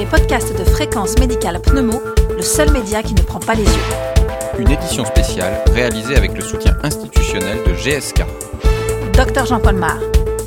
les podcasts de Fréquence Médicale Pneumo, le seul média qui ne prend pas les yeux. Une édition spéciale réalisée avec le soutien institutionnel de GSK. Docteur Jean-Paul Mar.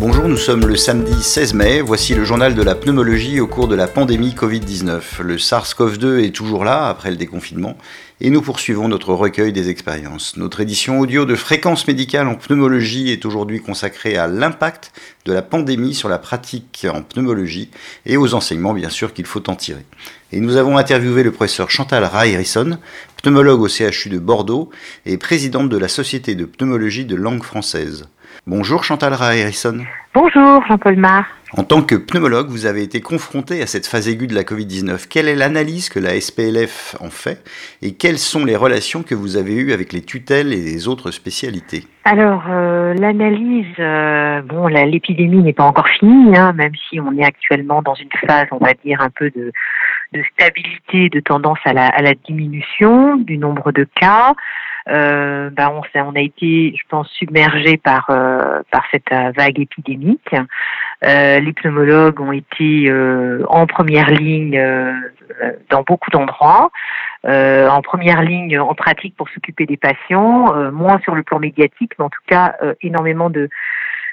Bonjour, nous sommes le samedi 16 mai. Voici le journal de la pneumologie au cours de la pandémie Covid-19. Le SARS-CoV-2 est toujours là après le déconfinement et nous poursuivons notre recueil des expériences. Notre édition audio de fréquence médicale en pneumologie est aujourd'hui consacrée à l'impact de la pandémie sur la pratique en pneumologie et aux enseignements bien sûr qu'il faut en tirer. Et nous avons interviewé le professeur Chantal Rairison, pneumologue au CHU de Bordeaux et présidente de la Société de pneumologie de langue française. Bonjour Chantal Raerison. Bonjour Jean-Paul Mar. En tant que pneumologue, vous avez été confronté à cette phase aiguë de la Covid-19. Quelle est l'analyse que la SPLF en fait et quelles sont les relations que vous avez eues avec les tutelles et les autres spécialités? Alors, euh, l'analyse, euh, bon, l'épidémie n'est pas encore finie, hein, même si on est actuellement dans une phase, on va dire, un peu de, de stabilité, de tendance à la, à la diminution du nombre de cas euh, bah on, on, a été, je pense, submergé par euh, par cette euh, vague épidémique. Euh, les pneumologues ont été euh, en première ligne euh, dans beaucoup d'endroits, en première ligne en pratique pour s'occuper des patients, moins sur le plan médiatique, mais en tout cas énormément de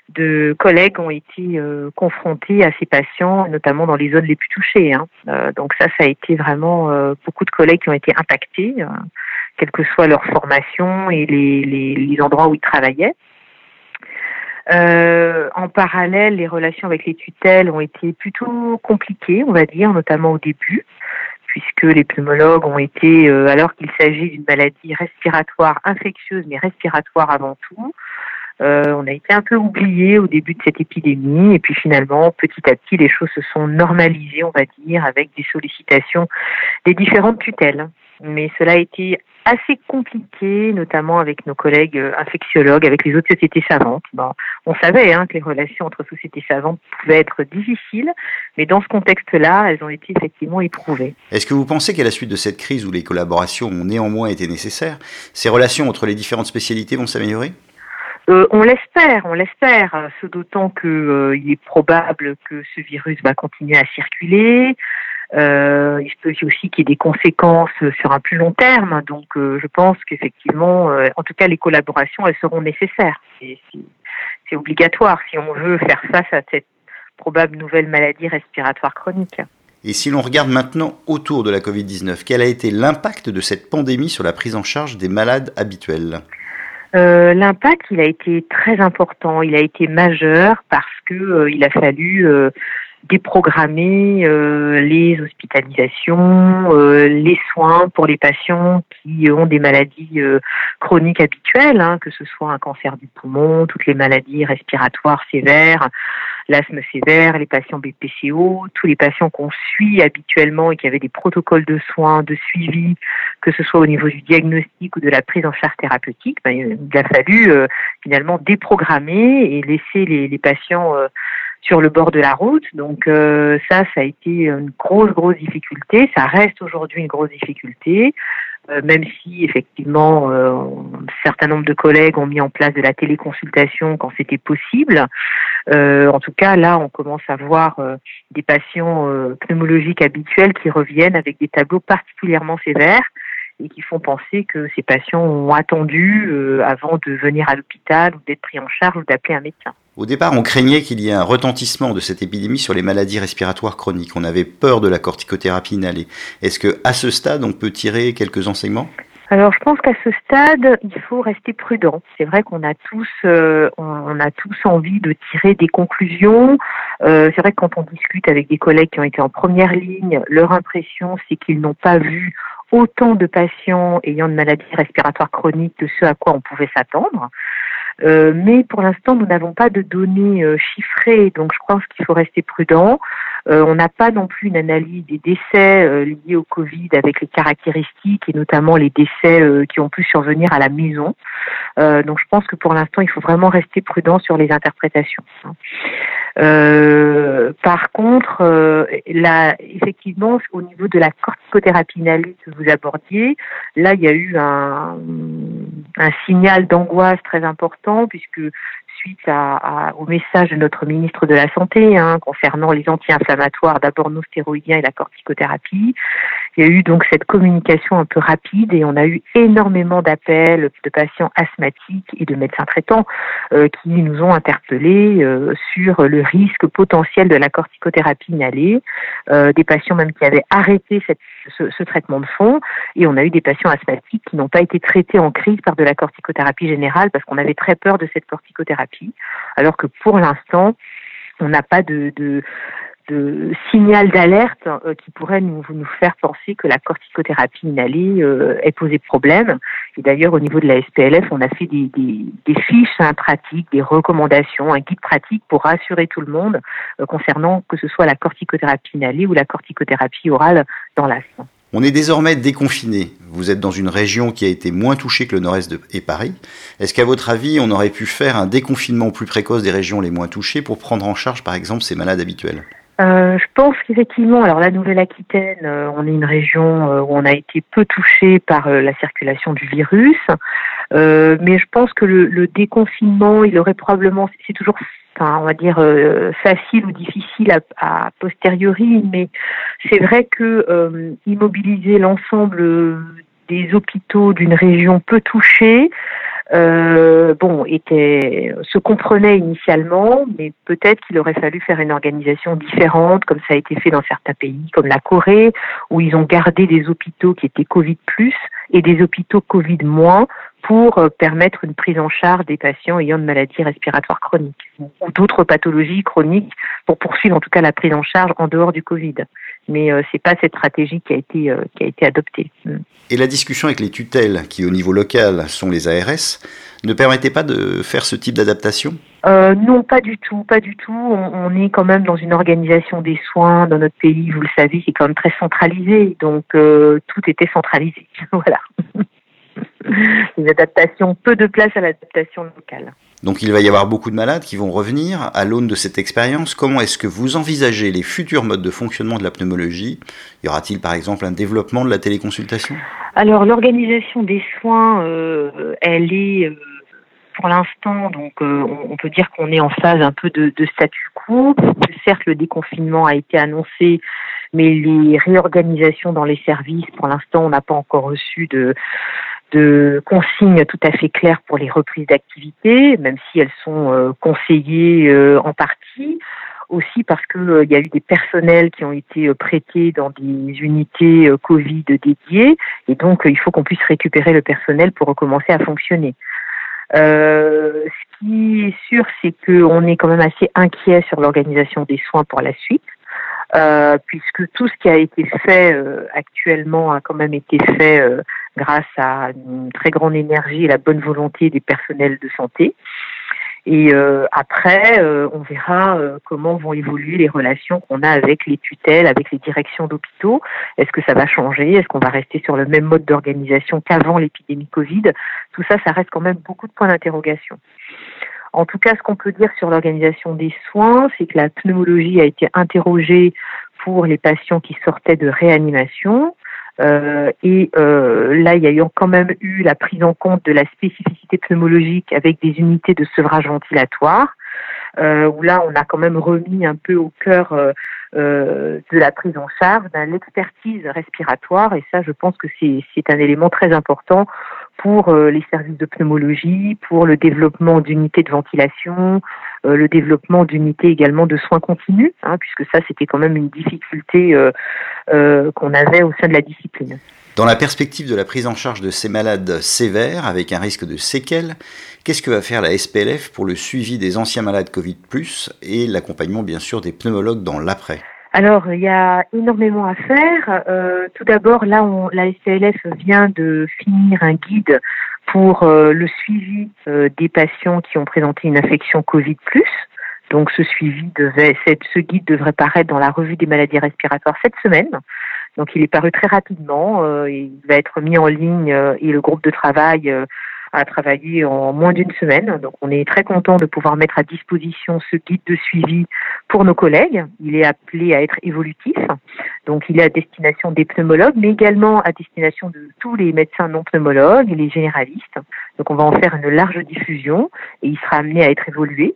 de collègues ont été confrontés à ces patients, notamment dans les zones les plus touchées. Hein. donc ça, ça a été vraiment beaucoup de collègues qui ont été impactés quelle que soit leur formation et les, les, les endroits où ils travaillaient. Euh, en parallèle, les relations avec les tutelles ont été plutôt compliquées, on va dire, notamment au début, puisque les pneumologues ont été, euh, alors qu'il s'agit d'une maladie respiratoire infectieuse, mais respiratoire avant tout, euh, on a été un peu oubliés au début de cette épidémie, et puis finalement, petit à petit, les choses se sont normalisées, on va dire, avec des sollicitations des différentes tutelles. Mais cela a été assez compliqué, notamment avec nos collègues euh, infectiologues, avec les autres sociétés savantes. Bon, on savait hein, que les relations entre sociétés savantes pouvaient être difficiles, mais dans ce contexte-là, elles ont été effectivement éprouvées. Est-ce que vous pensez qu'à la suite de cette crise où les collaborations ont néanmoins été nécessaires, ces relations entre les différentes spécialités vont s'améliorer? Euh, on l'espère, on l'espère, ce d'autant qu'il euh, est probable que ce virus va continuer à circuler, euh, il se peut aussi qu'il y ait des conséquences sur un plus long terme. Donc, euh, je pense qu'effectivement, euh, en tout cas, les collaborations, elles seront nécessaires. C'est obligatoire si on veut faire face à cette probable nouvelle maladie respiratoire chronique. Et si l'on regarde maintenant autour de la Covid-19, quel a été l'impact de cette pandémie sur la prise en charge des malades habituels? Euh, L'impact, il a été très important, il a été majeur parce que euh, il a fallu euh, déprogrammer euh, les hospitalisations, euh, les soins pour les patients qui ont des maladies euh, chroniques habituelles, hein, que ce soit un cancer du poumon, toutes les maladies respiratoires sévères, l'asthme sévère, les patients BPCO, tous les patients qu'on suit habituellement et qui avaient des protocoles de soins, de suivi, que ce soit au niveau du diagnostic ou de la prise en charge thérapeutique, ben, il a fallu finalement déprogrammer et laisser les, les patients sur le bord de la route. Donc euh, ça, ça a été une grosse, grosse difficulté. Ça reste aujourd'hui une grosse difficulté, euh, même si effectivement euh, un certain nombre de collègues ont mis en place de la téléconsultation quand c'était possible. en tout cas, là, on commence à voir des patients pneumologiques habituels qui reviennent avec des tableaux particulièrement sévères et qui font penser que ces patients ont attendu avant de venir à l'hôpital ou d'être pris en charge ou d'appeler un médecin. Au départ, on craignait qu'il y ait un retentissement de cette épidémie sur les maladies respiratoires chroniques. On avait peur de la corticothérapie inhalée. Est-ce que, à ce stade, on peut tirer quelques enseignements? Alors, je pense qu'à ce stade, il faut rester prudent. C'est vrai qu'on a tous, euh, on a tous envie de tirer des conclusions. Euh, c'est vrai que quand on discute avec des collègues qui ont été en première ligne, leur impression, c'est qu'ils n'ont pas vu autant de patients ayant de maladies respiratoires chroniques que ce à quoi on pouvait s'attendre. Euh, mais pour l'instant, nous n'avons pas de données euh, chiffrées, donc je pense qu'il faut rester prudent. Euh, on n'a pas non plus une analyse des décès liés au Covid avec les caractéristiques et notamment les décès qui ont pu survenir à la maison. donc je pense que pour l'instant, il faut vraiment rester prudent sur les interprétations. Euh, par contre, euh, là, effectivement, au niveau de la corticothérapie inhalée que vous abordiez, là, il y a eu un, un signal d'angoisse très important puisque suite au message de notre ministre de la Santé hein, concernant les anti-inflammatoires, d'abord nos stéroïdiens et la corticothérapie. Il y a eu donc cette communication un peu rapide et on a eu énormément d'appels de patients asthmatiques et de médecins traitants euh, qui nous ont interpellés euh, sur le risque potentiel de la corticothérapie inhalée, euh, des patients même qui avaient arrêté ce, traitement de fond. Et on a eu des patients asthmatiques qui n'ont pas été traités en crise par de la corticothérapie générale parce qu'on avait très peur de cette corticothérapie, alors que pour l'instant, on n'a pas de, signal d'alerte euh, qui pourrait nous, faire penser que la corticothérapie inhalée euh, est posé problème. Et d'ailleurs, au niveau de la SPLF, on a fait des fiches hein, pratiques, des recommandations, un guide pratique pour rassurer tout le monde euh, concernant que ce soit la corticothérapie inhalée ou la corticothérapie orale dans l'asthme. On est désormais déconfiné. Vous êtes dans une région qui a été moins touchée que le nord-est de, et Paris. Est-ce qu'à votre avis, on aurait pu faire un déconfinement plus précoce des régions les moins touchées pour prendre en charge, par exemple, ces malades habituels? Euh, je pense qu'effectivement, alors la Nouvelle-Aquitaine, euh, on est une région euh, où on a été peu touché par euh, la circulation du virus, mais je pense que le, le, déconfinement, il aurait probablement, c'est toujours, on va dire facile ou difficile à, posteriori, mais c'est vrai que immobiliser l'ensemble des hôpitaux d'une région peu touchée, euh, bon, était, se comprenait initialement, mais peut-être qu'il aurait fallu faire une organisation différente, comme ça a été fait dans certains pays, comme la Corée, où ils ont gardé des hôpitaux qui étaient Covid plus et des hôpitaux Covid moins pour euh, permettre une prise en charge des patients ayant de maladies respiratoires chroniques ou d'autres pathologies chroniques pour poursuivre en tout cas la prise en charge en dehors du Covid. Mais euh, c'est pas cette stratégie qui a été euh, qui a été adoptée. Mm. Et la discussion avec les tutelles, qui au niveau local sont les ARS, ne permettait pas de faire ce type d'adaptation? Euh, Non, pas du tout, pas du tout. On, on, est quand même dans une organisation des soins dans notre pays, vous le savez, qui est quand même très centralisé. Donc euh, tout était centralisé. voilà. les adaptations, peu de place à l'adaptation locale. Donc il va y avoir beaucoup de malades qui vont revenir à l'aune de cette expérience. Comment est-ce que vous envisagez les futurs modes de fonctionnement de la pneumologie? Y aura-t-il par exemple un développement de la téléconsultation? Alors l'organisation des soins, euh, elle est euh, pour l'instant, donc euh, on, peut dire qu'on est en phase un peu de, de statu quo. Certes, le déconfinement a été annoncé, mais les réorganisations dans les services, pour l'instant, on n'a pas encore reçu de de consignes tout à fait claires pour les reprises d'activité, même si elles sont euh, conseillées euh, en partie. Aussi parce qu'il euh, y a eu des personnels qui ont été prêtés dans des unités Covid dédiées, et donc il faut qu'on puisse récupérer le personnel pour recommencer à fonctionner. Ce qui est sûr, c'est qu'on est quand même assez inquiet sur l'organisation des soins pour la suite. Euh, puisque tout ce qui a été fait euh, actuellement a quand même été fait euh, grâce à une très grande énergie et la bonne volonté des personnels de santé. Et euh, après, on verra comment vont évoluer les relations qu'on a avec les tutelles, avec les directions d'hôpitaux. Est-ce que ça va changer? Est-ce qu'on va rester sur le même mode d'organisation qu'avant l'épidémie Covid? Tout ça, ça reste quand même beaucoup de points d'interrogation. En tout cas, ce qu'on peut dire sur l'organisation des soins, c'est que la pneumologie a été interrogée pour les patients qui sortaient de réanimation. Euh, et euh, là, il y a eu quand même eu la prise en compte de la spécificité pneumologique avec des unités de sevrage ventilatoire, euh, où là, on a quand même remis un peu au cœur euh, euh, de la prise en charge, de l'expertise respiratoire. Et ça, je pense que c'est un élément très important pour euh, les services de pneumologie, pour le développement d'unités de ventilation, euh, le développement d'unités également de soins continus, hein, puisque ça c'était quand même une difficulté euh, qu'on avait au sein de la discipline. Dans la perspective de la prise en charge de ces malades sévères avec un risque de séquelles, qu'est-ce que va faire la SPLF pour le suivi des anciens malades Covid ⁇ et l'accompagnement bien sûr des pneumologues dans l'après? Alors, il y a énormément à faire. Euh, tout d'abord, là, on, la SCLF vient de finir un guide pour euh, le suivi euh, des patients qui ont présenté une infection Covid+. Donc, ce suivi devait, ce guide devrait paraître dans la revue des maladies respiratoires cette semaine. Donc, il est paru très rapidement. il va être mis en ligne et le groupe de travail a travaillé en moins d'une semaine. Donc on est très content de pouvoir mettre à disposition ce guide de suivi pour nos collègues. Il est appelé à être évolutif. Donc il est à destination des pneumologues, mais également à destination de tous les médecins non pneumologues et les généralistes. Donc on va en faire une large diffusion et il sera amené à être évolué.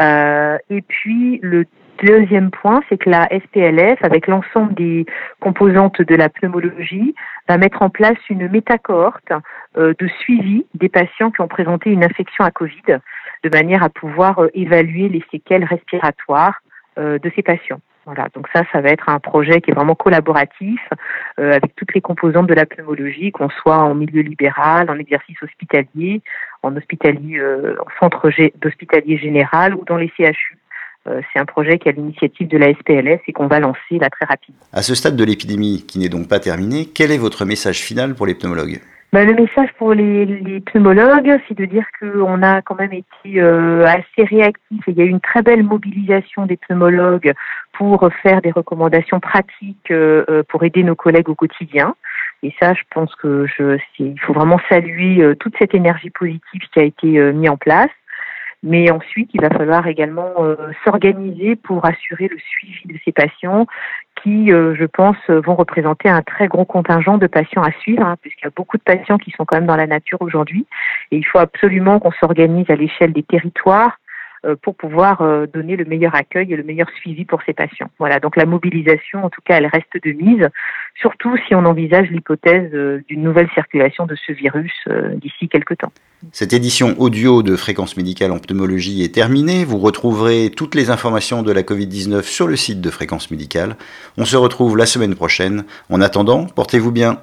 Euh, et puis le Deuxième point, c'est que la SPLF, avec l'ensemble des composantes de la pneumologie, va mettre en place une métacohorte euh, de suivi des patients qui ont présenté une infection à Covid, de manière à pouvoir euh, évaluer les séquelles respiratoires euh, de ces patients. Voilà, donc ça, ça va être un projet qui est vraiment collaboratif avec toutes les composantes de la pneumologie, qu'on soit en milieu libéral, en exercice hospitalier, en hospitalier, en centre d'hospitalier général ou dans les CHU. Euh, c'est un projet qui est à l'initiative de la SPLS et qu'on va lancer là très rapidement. À ce stade de l'épidémie, qui n'est donc pas terminée, quel est votre message final pour les pneumologues? Ben, le message pour les, pneumologues, c'est de dire qu'on a quand même été euh, assez réactifs et il y a eu une très belle mobilisation des pneumologues pour faire des recommandations pratiques euh, pour aider nos collègues au quotidien. Et ça, je pense que je, il faut vraiment saluer toute cette énergie positive qui a été mise en place. Mais ensuite, il va falloir également euh, s'organiser pour assurer le suivi de ces patients qui, euh, je pense, vont représenter un très gros contingent de patients à suivre, hein, puisqu'il y a beaucoup de patients qui sont quand même dans la nature aujourd'hui. Et il faut absolument qu'on s'organise à l'échelle des territoires pour pouvoir donner le meilleur accueil et le meilleur suivi pour ces patients. Voilà, donc la mobilisation, en tout cas, elle reste de mise, surtout si on envisage l'hypothèse d'une nouvelle circulation de ce virus d'ici quelques temps. Cette édition audio de Fréquence médicale en pneumologie est terminée. Vous retrouverez toutes les informations de la Covid-19 sur le site de Fréquence médicale. On se retrouve la semaine prochaine. En attendant, portez-vous bien.